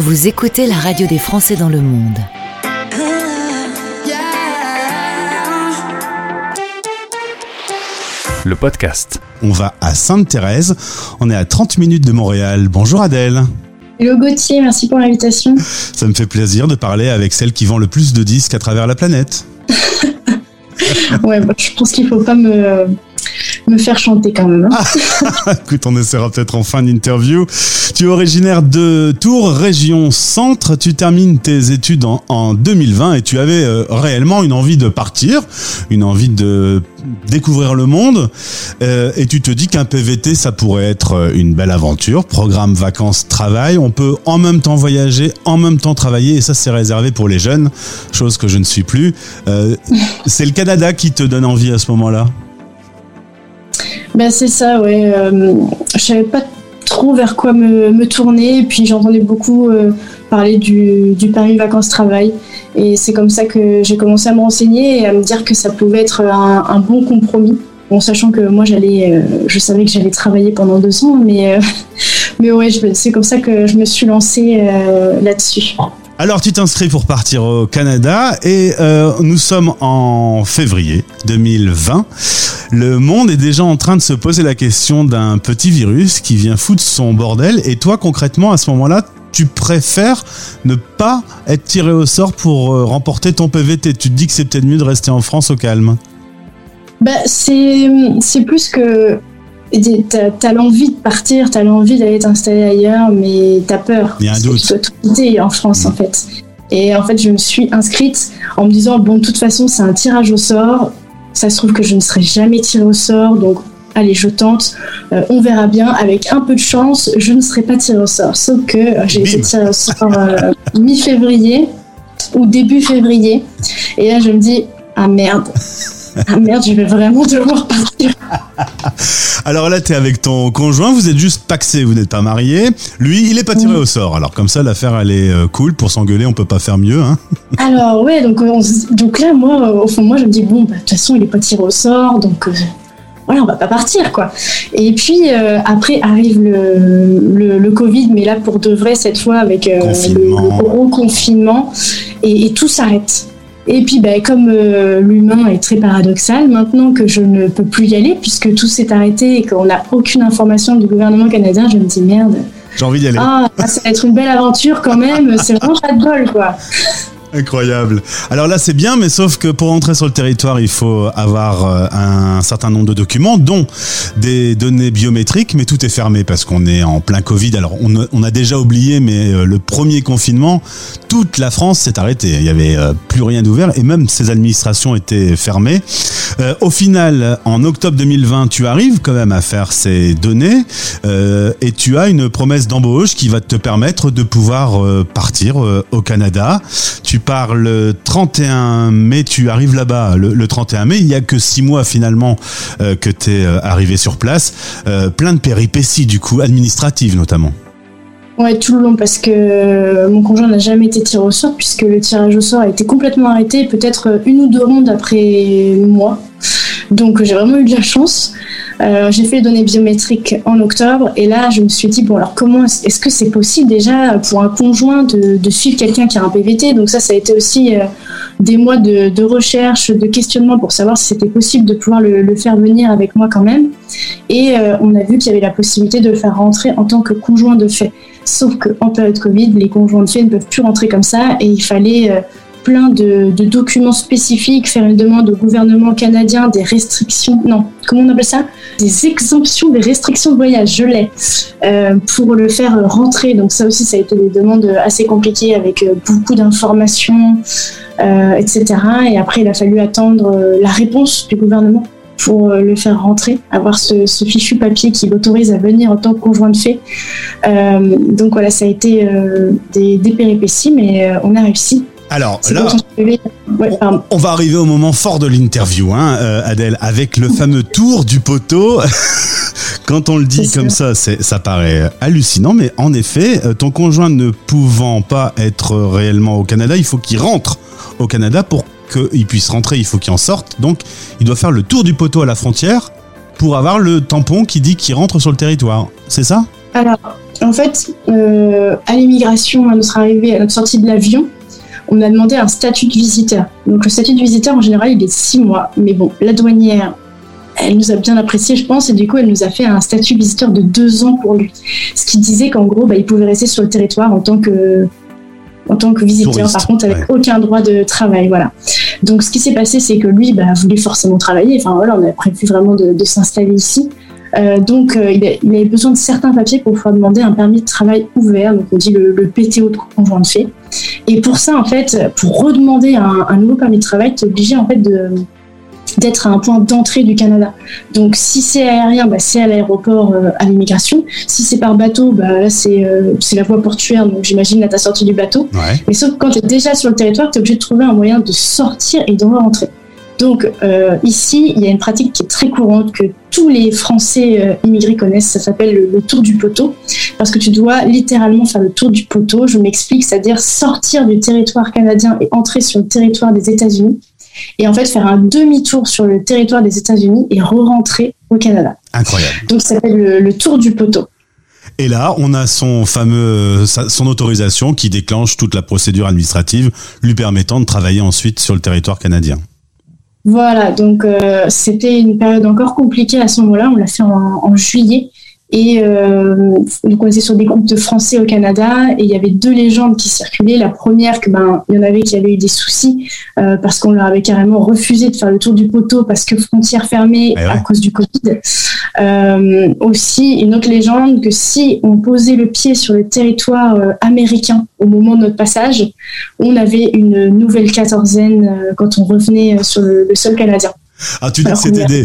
Vous écoutez la radio des Français dans le monde. Le podcast. On va à Sainte-Thérèse. On est à 30 minutes de Montréal. Bonjour Adèle. Hello Gauthier, merci pour l'invitation. Ça me fait plaisir de parler avec celle qui vend le plus de disques à travers la planète. ouais, bah, je pense qu'il faut pas me, me faire chanter quand même. hein. Écoute, on essaiera peut-être en fin d'interview. Tu es originaire de Tours, région centre. Tu termines tes études en, en 2020 et tu avais euh, réellement une envie de partir, une envie de découvrir le monde. Euh, et tu te dis qu'un PVT, ça pourrait être euh, une belle aventure. Programme vacances, travail. On peut en même temps voyager, en même temps travailler. Et ça, c'est réservé pour les jeunes, chose que je ne suis plus. C'est le Canada qui te donne envie à ce moment-là? Ben, c'est ça, ouais. Euh, je savais pas trop vers quoi me, me tourner. Et puis j'entendais beaucoup euh, parler du, du Paris Vacances-Travail. Et c'est comme ça que j'ai commencé à me renseigner et à me dire que ça pouvait être un, bon compromis. Bon, sachant que moi, j'allais, euh, je savais que j'allais travailler pendant deux ans, mais, euh, mais ouais, c'est comme ça que je me suis lancée là-dessus. Alors tu t'inscris pour partir au Canada et nous sommes en février 2020. Le monde est déjà en train de se poser la question d'un petit virus qui vient foutre son bordel et toi concrètement à ce moment-là tu préfères ne pas être tiré au sort pour euh, remporter ton PVT. Tu te dis que c'est peut-être mieux de rester en France au calme. Bah, c'est, plus que t'as, t'as l'envie de partir, t'as l'envie d'aller t'installer ailleurs, mais t'as peur. Il y a un doute. Tu dois tout quitter en France, Mm. en fait. Et en fait, je me suis inscrite en me disant, bon, de toute façon, c'est un tirage au sort. Ça se trouve que je ne serai jamais tirée au sort, donc allez, je tente. Euh, on verra bien. Avec un peu de chance, je ne serai pas tirée au sort. Sauf que euh, j'ai été tirée au sort euh, mi-février ou début février. Et là, je me dis, ah merde. Ah merde, je vais vraiment devoir partir. Alors là tu es avec ton conjoint, vous êtes juste paxé, vous n'êtes pas marié. Lui il est pas tiré au sort. Alors comme ça l'affaire elle est euh, cool pour s'engueuler, on peut pas faire mieux. Hein. Alors ouais, donc, euh, on donc là, moi, euh, au fond, moi, je me dis, bon, bah, de toute façon, il est pas tiré au sort, donc euh, voilà, on va pas partir, quoi. Et puis, euh, après, arrive le, le, le Covid, mais là, pour de vrai, cette fois, avec euh, le, le gros confinement, et, et tout s'arrête. Et puis, bah, comme euh, l'humain est très paradoxal, maintenant que je ne peux plus y aller, puisque tout s'est arrêté et qu'on n'a aucune information du gouvernement canadien, je me dis, merde, J'ai envie d'y aller. ah, ça va être une belle aventure quand même, c'est vraiment pas de bol, quoi. Incroyable. Alors là, c'est bien, mais sauf que pour entrer sur le territoire, il faut avoir euh, un certain nombre de documents, dont des données biométriques, mais tout est fermé parce qu'on est en plein Covid. Alors, on a, déjà oublié, mais euh, le premier confinement, toute la France s'est arrêtée. Il y avait euh, plus rien d'ouvert et même ces administrations étaient fermées. Au final, en octobre 2020, tu arrives quand même à faire ces données et tu as une promesse d'embauche qui va te permettre de pouvoir partir au Canada. Pars le 31 mai, tu arrives là-bas le, le 31 mai. Il y a que six mois finalement euh, que tu es arrivé sur place. Euh, plein de péripéties du coup, administratives notamment. Ouais, tout le long, parce que euh, mon conjoint n'a jamais été tiré au sort, puisque le tirage au sort a été complètement arrêté, peut-être euh, une ou deux rondes après moi. Donc j'ai vraiment eu de la chance. Euh, j'ai fait les données biométriques en octobre, et là je me suis dit, bon alors comment est-ce que c'est possible déjà pour un conjoint de, suivre quelqu'un qui a un PVT Donc ça, ça a été aussi euh, des mois de, recherche, de questionnement pour savoir si c'était possible de pouvoir le, faire venir avec moi quand même. Et euh, on a vu qu'il y avait la possibilité de le faire rentrer en tant que conjoint de fait. Sauf qu'en période Covid, les conjoints de fait ne peuvent plus rentrer comme ça et il fallait plein de, documents spécifiques, faire une demande au gouvernement canadien des restrictions, non, comment on appelle ça? Des exemptions des restrictions de voyage, je l'ai, euh, pour le faire rentrer. Donc ça aussi, ça a été des demandes assez compliquées avec euh, beaucoup d'informations, euh, etc. Et après, il a fallu attendre la réponse du gouvernement pour le faire rentrer, avoir ce, fichu papier qui l'autorise à venir en tant que conjoint de fait. Donc voilà, ça a été des, péripéties, mais on a réussi. Alors là, on va arriver au moment fort de l'interview, hein, euh, Adèle, avec le fameux tour du poteau. Quand on le dit comme ça, ça paraît hallucinant, mais en effet, euh, ton conjoint ne pouvant pas être réellement au Canada, il faut qu'il rentre au Canada pour qu'il puisse rentrer, il faut qu'il en sorte. Donc, il doit faire le tour du poteau à la frontière pour avoir le tampon qui dit qu'il rentre sur le territoire. C'est ça? Alors, en fait, euh, à l'immigration, à notre arrivée, à notre sortie de l'avion, on a demandé un statut de visiteur. Donc le statut de visiteur, en général, il est de six mois. Mais bon, la douanière, elle nous a bien apprécié, je pense, et du coup, elle nous a fait un statut de visiteur de deux ans pour lui. Ce qui disait qu'en gros, bah, il pouvait rester sur le territoire en tant que en tant que visiteur, par contre, avec aucun droit de travail, voilà. Donc, ce qui s'est passé, c'est que lui, bah, voulait forcément travailler. Enfin, voilà, on a prévu vraiment de, s'installer ici. Euh, donc, euh, il, avait besoin de certains papiers pour pouvoir demander un permis de travail ouvert, donc on dit le, PTO de conjoint de fait. Et pour ça, en fait, pour redemander un, un nouveau permis de travail, tu es obligé en fait de, d'être à un point d'entrée du Canada. Donc si c'est aérien, bah, c'est à l'aéroport euh, à l'immigration. Si c'est par bateau, bah, là euh, c'est la voie portuaire, donc j'imagine là ta sortie du bateau. Mais sauf que quand tu es déjà sur le territoire, tu es obligé de trouver un moyen de sortir et de rentrer. Donc euh, ici, il y a une pratique qui est très courante que tous les Français immigrés connaissent, ça s'appelle le, le, tour du poteau, parce que tu dois littéralement faire le tour du poteau. Je m'explique, c'est-à-dire sortir du territoire canadien et entrer sur le territoire des États-Unis et en fait faire un demi-tour sur le territoire des États-Unis et re-rentrer au Canada. Incroyable. Donc ça s'appelle le, tour du poteau. Et là, on a son fameux, son autorisation qui déclenche toute la procédure administrative, lui permettant de travailler ensuite sur le territoire canadien. Voilà, donc euh, c'était une période encore compliquée à ce moment-là. On l'a fait en juillet et euh, on était sur des groupes de Français au Canada et il y avait deux légendes qui circulaient. La première, que ben il y en avait qui avaient eu des soucis euh, parce qu'on leur avait carrément refusé de faire le tour du poteau parce que frontières fermées eh à cause du Covid. Euh, aussi, une autre légende que si on posait le pied sur le territoire euh, américain au moment de notre passage, on avait une nouvelle quatorzaine euh, quand on revenait sur le sol canadien. Ah, tu dis, que c'est des,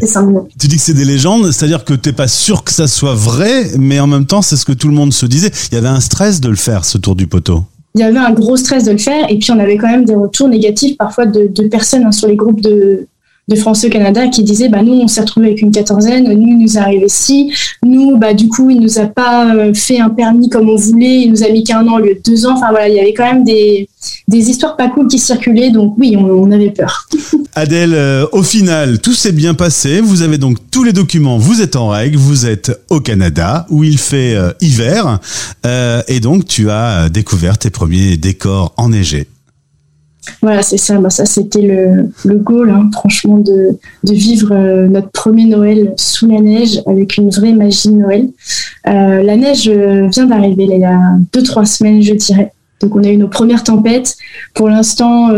tu dis que c'est des légendes, c'est-à-dire que t'es pas sûr que ça soit vrai, mais en même temps, c'est ce que tout le monde se disait. Il y avait un stress de le faire, ce tour du poteau. Il y avait un gros stress de le faire, et puis on avait quand même des retours négatifs parfois de, personnes hein, sur les groupes de, de Français au Canada qui disaient bah nous on s'est retrouvé avec une quatorzaine, nous il nous est arrivé ci, nous bah du coup il nous a pas euh, fait un permis comme on voulait, il nous a mis qu'un an au lieu de deux ans. Enfin voilà, il y avait quand même des, des histoires pas cool qui circulaient, donc oui on, avait peur. Adèle, euh, au final tout s'est bien passé. Vous avez donc tous les documents, vous êtes en règle, vous êtes au Canada où il fait euh, hiver et donc tu as découvert tes premiers décors enneigés. Voilà, c'est ça. Bah, ça, c'était le, le goal, hein, franchement, de, de vivre euh, notre premier Noël sous la neige avec une vraie magie de Noël. Euh, la neige euh, vient d'arriver, il y a deux, trois semaines, je dirais. Donc, on a eu nos premières tempêtes. Pour l'instant,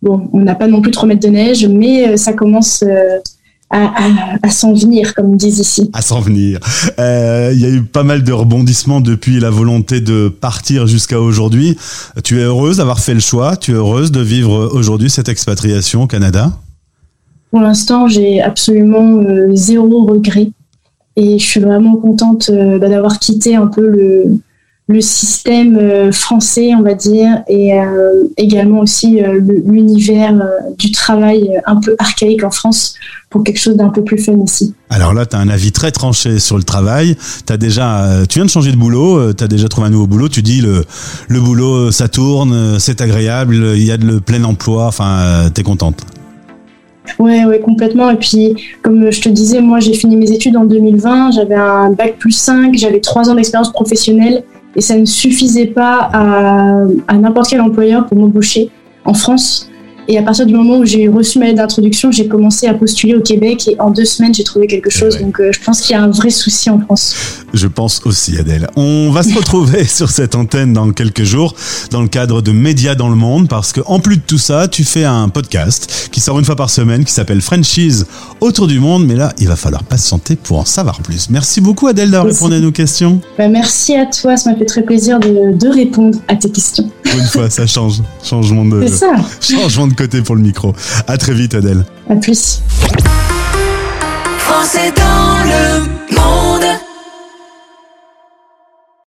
bon, on n'a pas non plus trop mètres de neige, mais ça commence à, s'en venir, comme ils disent ici. À s'en venir. Euh, il y a eu pas mal de rebondissements depuis la volonté de partir jusqu'à aujourd'hui. Tu es heureuse d'avoir fait le choix Tu es heureuse de vivre aujourd'hui cette expatriation au Canada? Pour l'instant, j'ai absolument euh, zéro regret. Et je suis vraiment contente euh, bah, d'avoir quitté un peu le, le système euh, français, on va dire, et euh, également aussi euh, l'univers du travail un peu archaïque en France pour quelque chose d'un peu plus fun ici. Alors là, tu as un avis très tranché sur le travail. As déjà, tu viens de changer de boulot, tu as déjà trouvé un nouveau boulot, tu dis le, le boulot, ça tourne, c'est agréable, il y a de le plein emploi, enfin, tu es contente. Ouais, ouais, complètement. Et puis, comme je te disais, moi, j'ai fini mes études en 2020. J'avais un bac plus 5, j'avais trois ans d'expérience professionnelle et ça ne suffisait pas à, n'importe quel employeur pour m'embaucher en France. Et à partir du moment où j'ai reçu ma lettre d'introduction, j'ai commencé à postuler au Québec et en deux semaines, j'ai trouvé quelque chose. Donc euh, je pense qu'il y a un vrai souci en France. Je pense aussi, Adèle. On va se retrouver sur cette antenne dans quelques jours dans le cadre de Médias dans le monde parce que en plus de tout ça, tu fais un podcast qui sort une fois par semaine qui s'appelle Frenchies autour du monde. Mais là, il va falloir patienter pour en savoir plus. Merci beaucoup, Adèle, d'avoir répondu à nos questions. Bah, merci à toi. Ça m'a fait très plaisir de, de répondre à tes questions. Une fois, ça change. Changement de, ça. changement de côté pour le micro. À très vite, Adèle. À plus. Français dans le monde.